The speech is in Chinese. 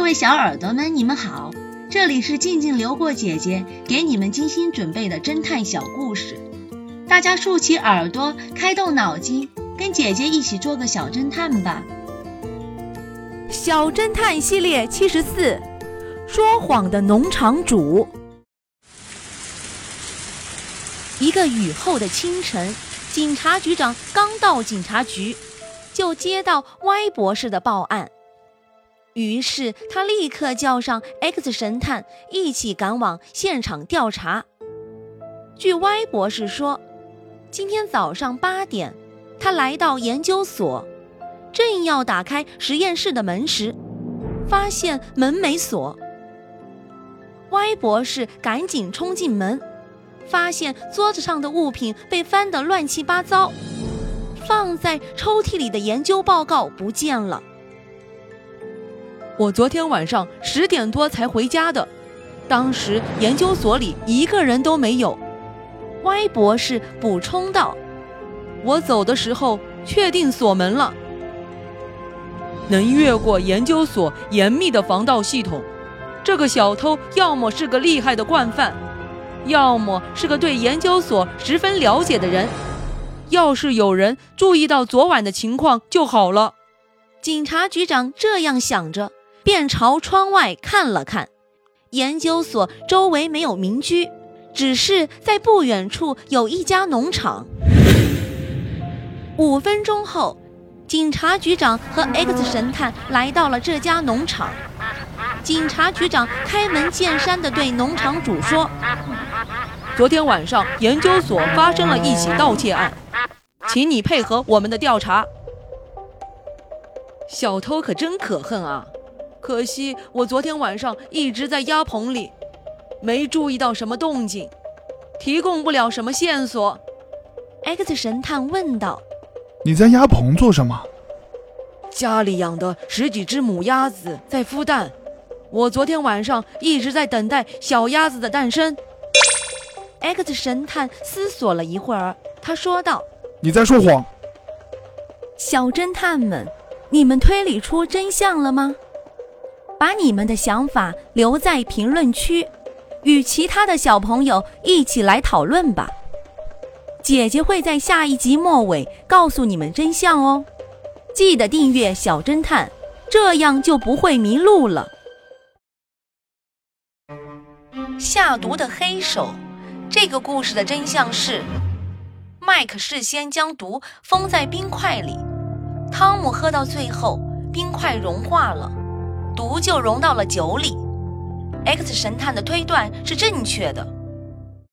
各位小耳朵们，你们好，这里是静静流过姐姐给你们精心准备的侦探小故事，大家竖起耳朵，开动脑筋，跟姐姐一起做个小侦探吧。小侦探系列七十四，说谎的农场主。一个雨后的清晨，警察局长刚到警察局，就接到歪博士的报案。于是他立刻叫上 X 神探一起赶往现场调查。据 Y 博士说，今天早上八点，他来到研究所，正要打开实验室的门时，发现门没锁。Y 博士赶紧冲进门，发现桌子上的物品被翻得乱七八糟，放在抽屉里的研究报告不见了。我昨天晚上十点多才回家的，当时研究所里一个人都没有。歪博士补充道：“我走的时候确定锁门了。能越过研究所严密的防盗系统，这个小偷要么是个厉害的惯犯，要么是个对研究所十分了解的人。要是有人注意到昨晚的情况就好了。”警察局长这样想着。便朝窗外看了看，研究所周围没有民居，只是在不远处有一家农场。五分钟后，警察局长和 X 神探来到了这家农场。警察局长开门见山地对农场主说：“昨天晚上研究所发生了一起盗窃案，请你配合我们的调查。”小偷可真可恨啊！可惜我昨天晚上一直在鸭棚里，没注意到什么动静，提供不了什么线索。X 神探问道：“你在鸭棚做什么？”家里养的十几只母鸭子在孵蛋，我昨天晚上一直在等待小鸭子的诞生。X 神探思索了一会儿，他说道：“你在说谎。”小侦探们，你们推理出真相了吗？把你们的想法留在评论区，与其他的小朋友一起来讨论吧。姐姐会在下一集末尾告诉你们真相哦。记得订阅小侦探，这样就不会迷路了。下毒的黑手，这个故事的真相是：麦克事先将毒封在冰块里，汤姆喝到最后，冰块融化了。毒就融到了酒里，X 神探的推断是正确的。